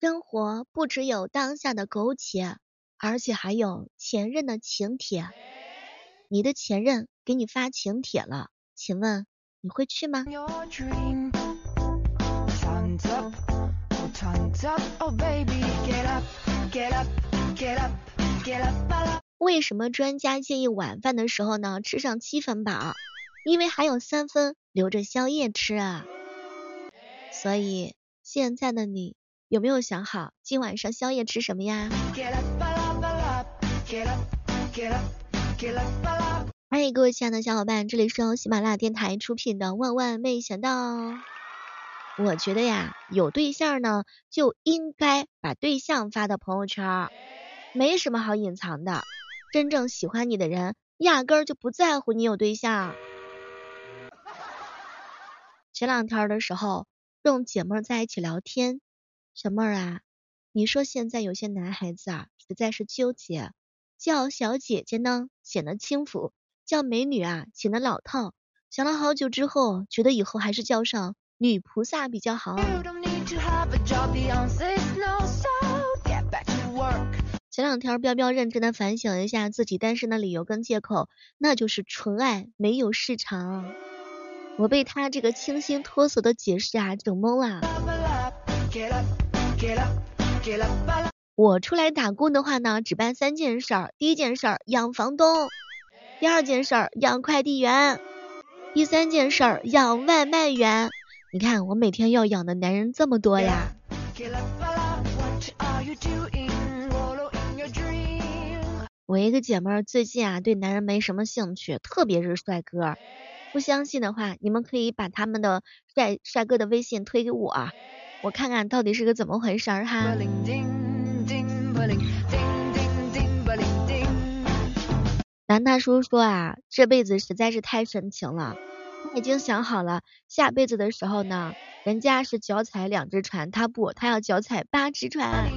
生活不只有当下的苟且，而且还有前任的请帖。你的前任给你发请帖了，请问你会去吗？为什么专家建议晚饭的时候呢吃上七分饱？因为还有三分留着宵夜吃啊。所以现在的你有没有想好今晚上宵夜吃什么呀？欢迎各位亲爱的小伙伴，这里是由喜马拉雅电台出品的《万万没想到》。我觉得呀，有对象呢就应该把对象发到朋友圈，没什么好隐藏的。真正喜欢你的人，压根儿就不在乎你有对象。前两天的时候，跟姐妹在一起聊天，小妹儿啊，你说现在有些男孩子啊，实在是纠结，叫小姐姐呢显得轻浮。叫美女啊，显得老套。想了好久之后，觉得以后还是叫上女菩萨比较好。前两天彪彪认真的反省一下自己单身的理由跟借口，那就是纯爱没有市场。我被他这个清新脱俗的解释啊整懵了。我出来打工的话呢，只办三件事儿。第一件事儿养房东。第二件事儿养快递员，第三件事儿养外卖员。你看我每天要养的男人这么多呀。我一个姐妹儿最近啊对男人没什么兴趣，特别是帅哥。不相信的话，你们可以把他们的帅帅哥的微信推给我，我看看到底是个怎么回事儿哈。男大叔说啊，这辈子实在是太深情了，他已经想好了，下辈子的时候呢，人家是脚踩两只船，他不，他要脚踩八只船。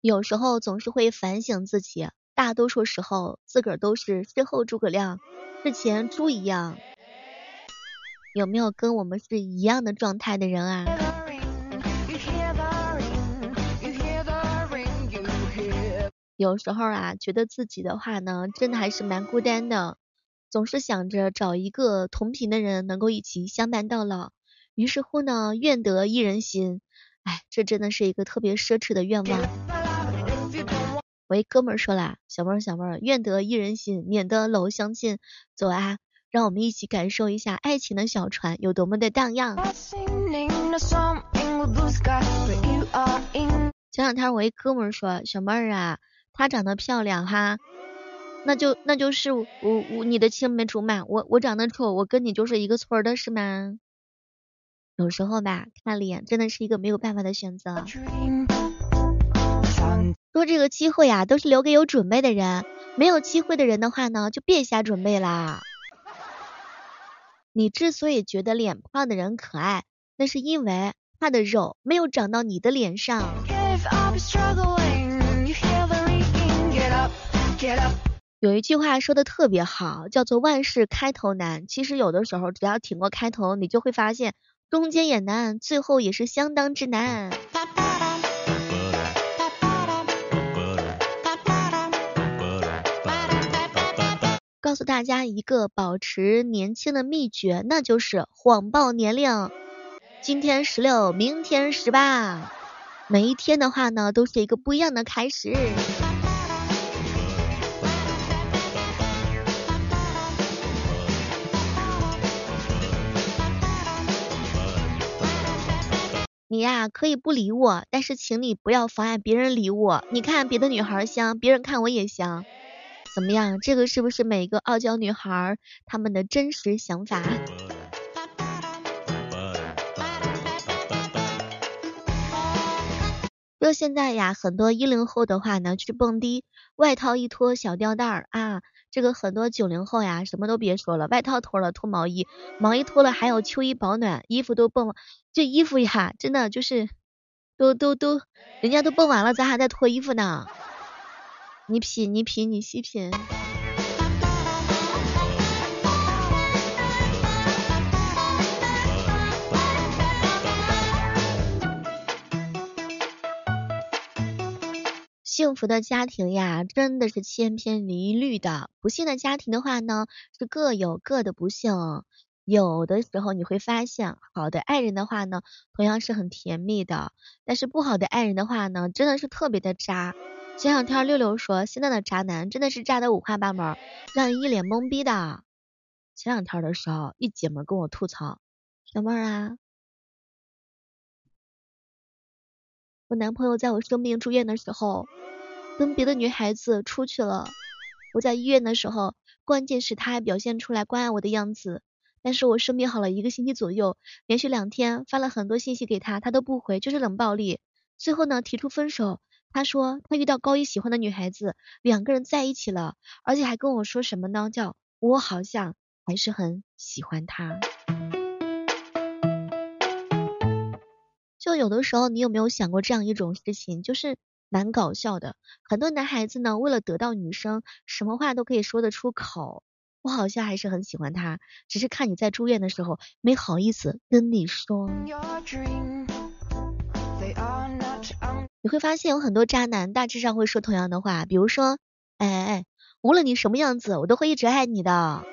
有时候总是会反省自己，大多数时候自个儿都是事后诸葛亮，事前猪一样。有没有跟我们是一样的状态的人啊？有时候啊，觉得自己的话呢，真的还是蛮孤单的，总是想着找一个同频的人，能够一起相伴到老。于是乎呢，愿得一人心，哎，这真的是一个特别奢侈的愿望。我一哥们儿说了，小妹儿小妹儿，愿得一人心，免得老相亲。走啊，让我们一起感受一下爱情的小船有多么的荡漾。前两天我一哥们儿说，小妹儿啊。她长得漂亮哈，那就那就是我我你的青梅竹马，我我长得丑，我跟你就是一个村儿的是吗？有时候吧，看脸真的是一个没有办法的选择。说这个机会呀，都是留给有准备的人，没有机会的人的话呢，就别瞎准备啦。你之所以觉得脸胖的人可爱，那是因为他的肉没有长到你的脸上。有一句话说的特别好，叫做万事开头难。其实有的时候，只要挺过开头，你就会发现中间也难，最后也是相当之难。告诉大家一个保持年轻的秘诀，那就是谎报年龄。今天十六，明天十八，每一天的话呢，都是一个不一样的开始。你呀可以不理我，但是请你不要妨碍别人理我。你看别的女孩香，别人看我也香，怎么样？这个是不是每个傲娇女孩她们的真实想法？就现在呀，很多一零后的话呢，去蹦迪，外套一脱，小吊带儿啊。这个很多九零后呀，什么都别说了，外套脱了脱毛衣，毛衣脱了还有秋衣保暖，衣服都蹦，这衣服呀，真的就是都都都，人家都蹦完了，咱还在脱衣服呢。你品你品你细品。幸福的家庭呀真的是千篇一律的。不幸的家庭的话呢是各有各的不幸。有的时候你会发现好的爱人的话呢同样是很甜蜜的。但是不好的爱人的话呢真的是特别的渣。前两天六六说，现在的渣男真的是渣的五花八门，让人一脸懵逼的。前两天的时候，一姐们跟我吐槽，小妹儿啊，我男朋友在我生病住院的时候，跟别的女孩子出去了。我在医院的时候，关键是他还表现出来关爱我的样子。但是我生病好了一个星期左右，连续两天发了很多信息给他，他都不回，就是冷暴力。最后呢，提出分手。他说他遇到高一喜欢的女孩子，两个人在一起了，而且还跟我说什么呢？叫我好像还是很喜欢他。就有的时候，你有没有想过这样一种事情，就是蛮搞笑的。很多男孩子呢，为了得到女生，什么话都可以说得出口。我好像还是很喜欢他，只是看你在住院的时候没好意思跟你说。你会发现有很多渣男大致上会说同样的话，比如说，哎哎哎，无论你什么样子，我都会一直爱你的，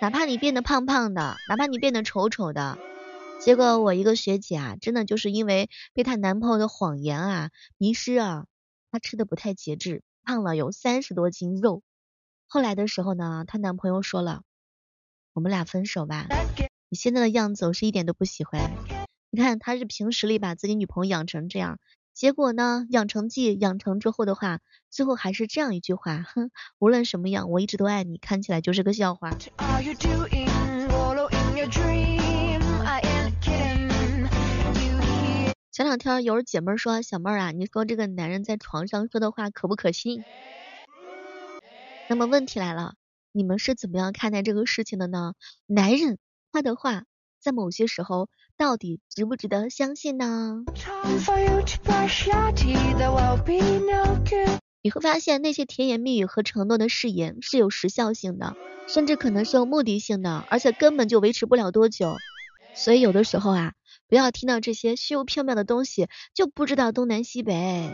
哪怕你变得胖胖的，哪怕你变得丑丑的。结果我一个学姐啊，真的就是因为被她男朋友的谎言啊迷失啊，她吃的不太节制，胖了有三十多斤肉。后来的时候呢，她男朋友说了，我们俩分手吧。你现在的样子我是一点都不喜欢。你看他是凭实力把自己女朋友养成这样，结果呢，养成记养成之后的话，最后还是这样一句话，哼，无论什么样，我一直都爱你，看起来就是个笑话。前两天有姐妹说，小妹儿啊，你说这个男人在床上说的话可不可信？那么问题来了，你们是怎么样看待这个事情的呢？男人他的话，在某些时候到底值不值得相信呢？你会发现那些甜言蜜语和承诺的誓言是有时效性的，甚至可能是有目的性的，而且根本就维持不了多久。所以有的时候啊，不要听到这些虚无缥缈的东西就不知道东南西北。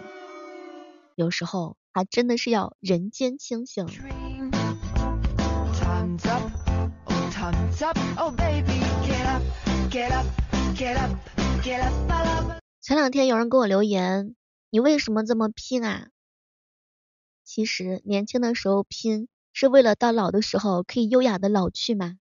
有时候。还真的是要人间清醒。前两天有人给我留言，你为什么这么拼啊？其实年轻的时候拼，是为了到老的时候可以优雅的老去嘛。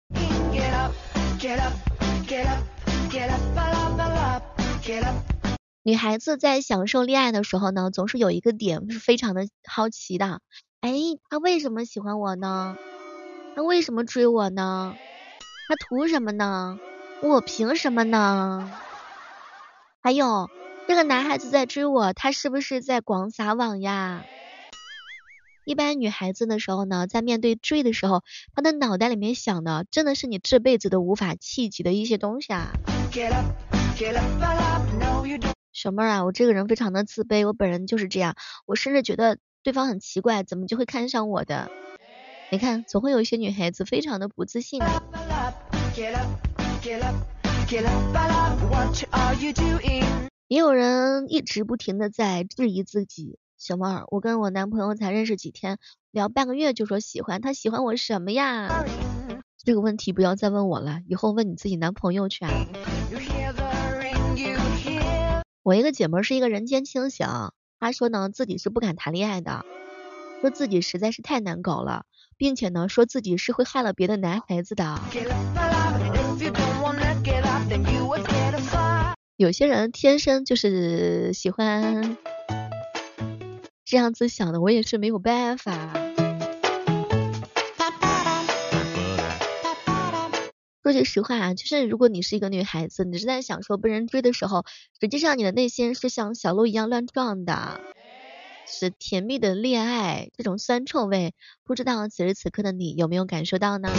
女孩子在享受恋爱的时候呢，总是有一个点是非常的好奇的，哎，他为什么喜欢我呢？他为什么追我呢？他图什么呢？我凭什么呢？还有，这个男孩子在追我，他是不是在广撒网呀？一般女孩子的时候呢，在面对追的时候，她的脑袋里面想的，真的是你这辈子都无法企及的一些东西啊。小妹儿啊，我这个人非常的自卑，我本人就是这样，我甚至觉得对方很奇怪，怎么就会看上我的？你看，总会有一些女孩子非常的不自信。也有人一直不停的在质疑自己。小妹儿，我跟我男朋友才认识几天，聊半个月就说喜欢，他喜欢我什么呀？这个问题不要再问我了，以后问你自己男朋友去啊。我一个姐妹是一个人间清醒，她说呢自己是不敢谈恋爱的，说自己实在是太难搞了，并且呢说自己是会害了别的男孩子的。有些人天生就是喜欢这样子想的，我也是没有办法。说句实话啊，就是如果你是一个女孩子，你是在享受被人追的时候，实际上你的内心是像小鹿一样乱撞的，是甜蜜的恋爱，这种酸臭味，不知道此时此刻的你有没有感受到呢？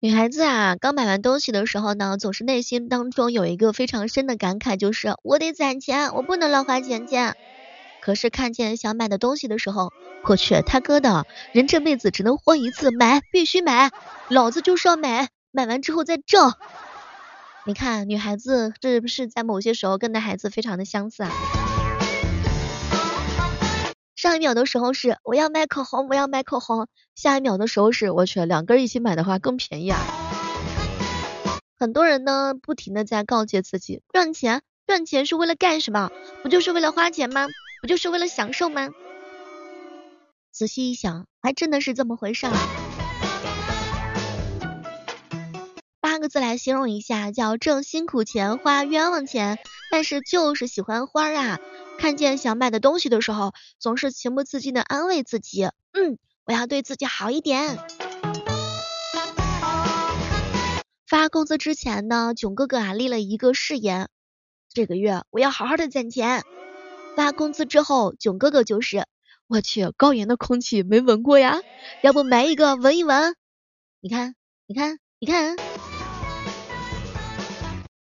女孩子啊，刚买完东西的时候呢，总是内心当中有一个非常深的感慨，就是我得攒钱，我不能乱花钱钱。可是看见想买的东西的时候，我去，他哥的，人这辈子只能活一次，买必须买，老子就是要买，买完之后再挣。你看，女孩子是不是在某些时候跟男孩子非常的相似啊？上一秒的时候是我要买口红，我要买口红，下一秒的时候是我去，两根一起买的话更便宜啊。很多人呢，不停的在告诫自己，赚钱，赚钱是为了干什么？不就是为了花钱吗？不就是为了享受吗？仔细一想，还真的是这么回事儿。三个字来形容一下，叫挣辛苦钱，花冤枉钱。但是就是喜欢花啊，看见想买的东西的时候，总是情不自禁的安慰自己，嗯，我要对自己好一点。发工资之前呢，囧哥哥啊立了一个誓言，这个月我要好好的攒钱。发工资之后，囧哥哥就是，我去，高原的空气没闻过呀，要不买一个闻一闻？你看，你看，你看，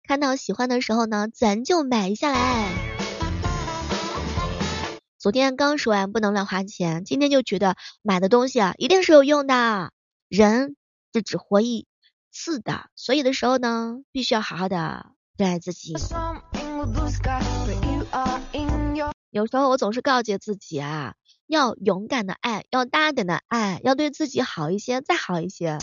看到喜欢的时候呢，咱就买下来。昨天刚说完不能乱花钱，今天就觉得买的东西啊一定是有用的。人是只活一。次的，所以的时候呢，必须要好好的对待自己。有时候我总是告诫自己啊，要勇敢的爱，要大胆的爱，要对自己好一些，再好一些。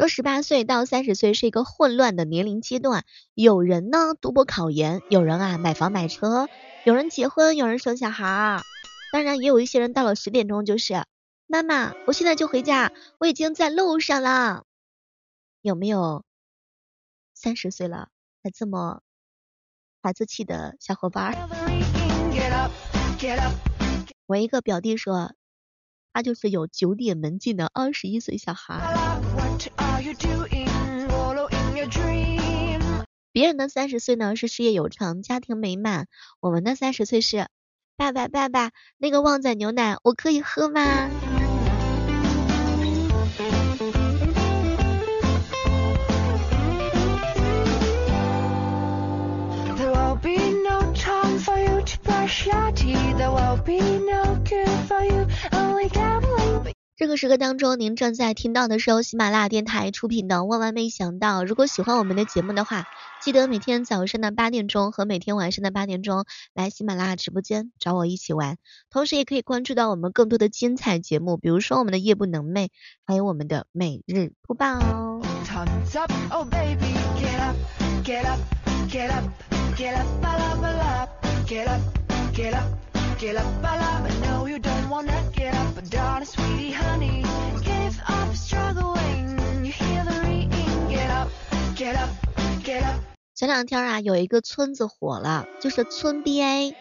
说十八岁到三十岁是一个混乱的年龄阶段，有人呢读博考研，有人啊买房买车，有人结婚，有人生小孩儿，当然也有一些人到了十点钟就是。妈妈，我现在就回家，我已经在路上了。有没有三十岁了还这么孩子气的小伙伴？我一个表弟说，他就是有九点门禁的二十一岁小孩。别人的三十岁呢是事业有成，家庭美满，我们的三十岁是爸爸爸爸，那个旺仔牛奶我可以喝吗？Party there will be no good for you. Only gambling. 这个时刻当中您正在听到的是由喜马拉雅电台出品的万万没想到如果喜欢我们的节目的话记得每天早上的八点钟和每天晚上的八点钟来喜马拉雅直播间找我一起玩同时也可以关注到我们更多的精彩节目比如说我们的夜不能寐还有我们的每日播报哦 tons oh baby get up get up get up get up 前两天啊，有一个村子火了，就是村 BA。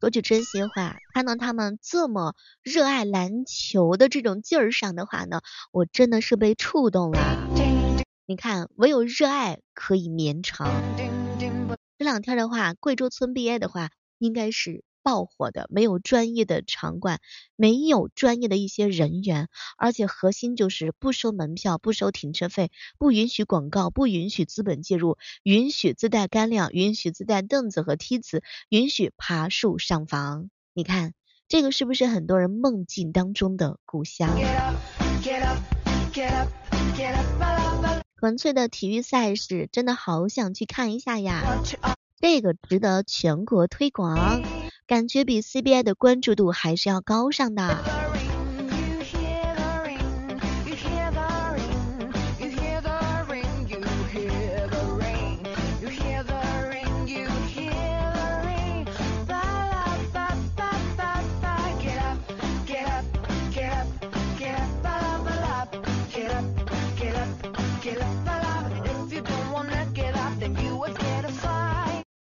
说句真心话，看到他们这么热爱篮球的这种劲儿上的话呢，我真的是被触动了。你看，唯有热爱可以绵长。这两天的话，贵州村 BA 的话，应该是。爆火的，没有专业的场馆，没有专业的一些人员，而且核心就是不收门票，不收停车费，不允许广告，不允许资本介入，允许自带干粮，允许自带凳子和梯子，允许爬树上房。你看，这个是不是很多人梦境当中的故乡？纯粹的体育赛事，真的好想去看一下呀！这个值得全国推广。感觉比 CBA 的关注度还是要高上的。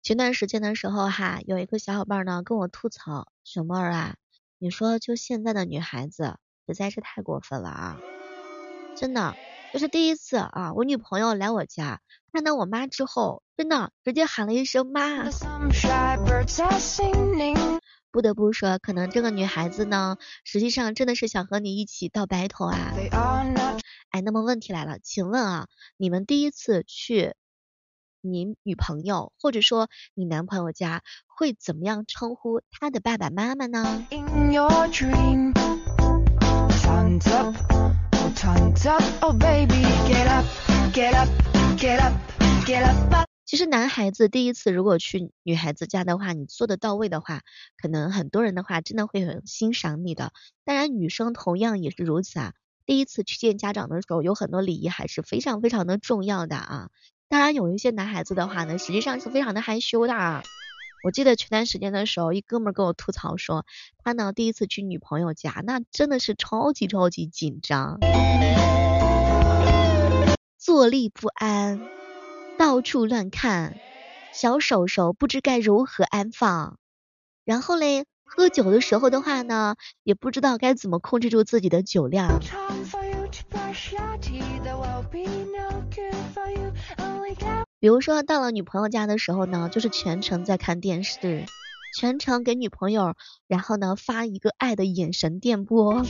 前段时间的时候哈，有一个小伙伴呢跟我吐槽，雪妹儿啊，你说就现在的女孩子实在是太过分了啊！真的，就是第一次啊，我女朋友来我家看到我妈之后，真的直接喊了一声妈。不得不说，可能这个女孩子呢，实际上真的是想和你一起到白头啊。哎，那么问题来了，请问啊，你们第一次去？你女朋友或者说你男朋友家会怎么样称呼他的爸爸妈妈呢？其实男孩子第一次如果去女孩子家的话，你做的到位的话，可能很多人的话真的会很欣赏你的。当然女生同样也是如此啊。第一次去见家长的时候，有很多礼仪还是非常非常的重要的啊。当然有一些男孩子的话呢，实际上是非常的害羞的。啊。我记得前段时间的时候，一哥们跟我吐槽说，他呢第一次去女朋友家，那真的是超级超级紧张，坐立不安，到处乱看，小手手不知该如何安放。然后嘞。喝酒的时候的话呢，也不知道该怎么控制住自己的酒量。比如说到了女朋友家的时候呢，就是全程在看电视，全程给女朋友，然后呢发一个爱的眼神电波。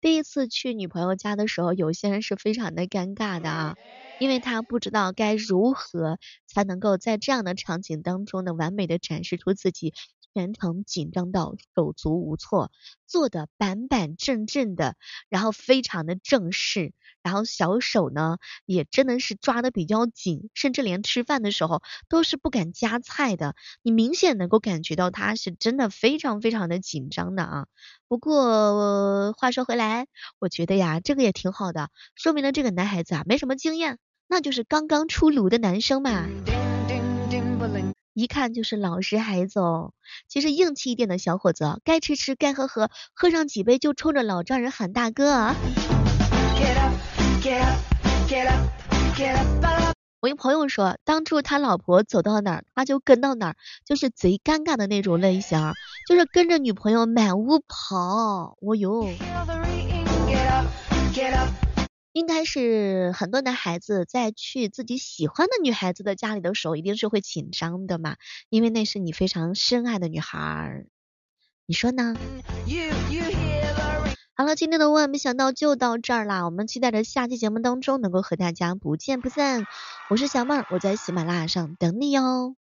第一次去女朋友家的时候，有些人是非常的尴尬的啊。因为他不知道该如何才能够在这样的场景当中呢，完美的展示出自己，全程紧张到手足无措，坐的板板正正的，然后非常的正式，然后小手呢也真的是抓的比较紧，甚至连吃饭的时候都是不敢夹菜的，你明显能够感觉到他是真的非常非常的紧张的啊。不过话说回来，我觉得呀，这个也挺好的，说明了这个男孩子啊没什么经验。那就是刚刚出炉的男生嘛，一看就是老实孩子哦。其实硬气一点的小伙子，该吃吃，该喝喝，喝上几杯就冲着老丈人喊大哥啊。我一朋友说，当初他老婆走到哪儿，他就跟到哪儿，就是贼尴尬的那种类型，就是跟着女朋友满屋跑。哦哟。应该是很多男孩子在去自己喜欢的女孩子的家里的时候，一定是会紧张的嘛，因为那是你非常深爱的女孩，你说呢？好了，今天的万没想到就到这儿啦，我们期待着下期节目当中能够和大家不见不散。我是小妹儿，我在喜马拉雅上等你哟。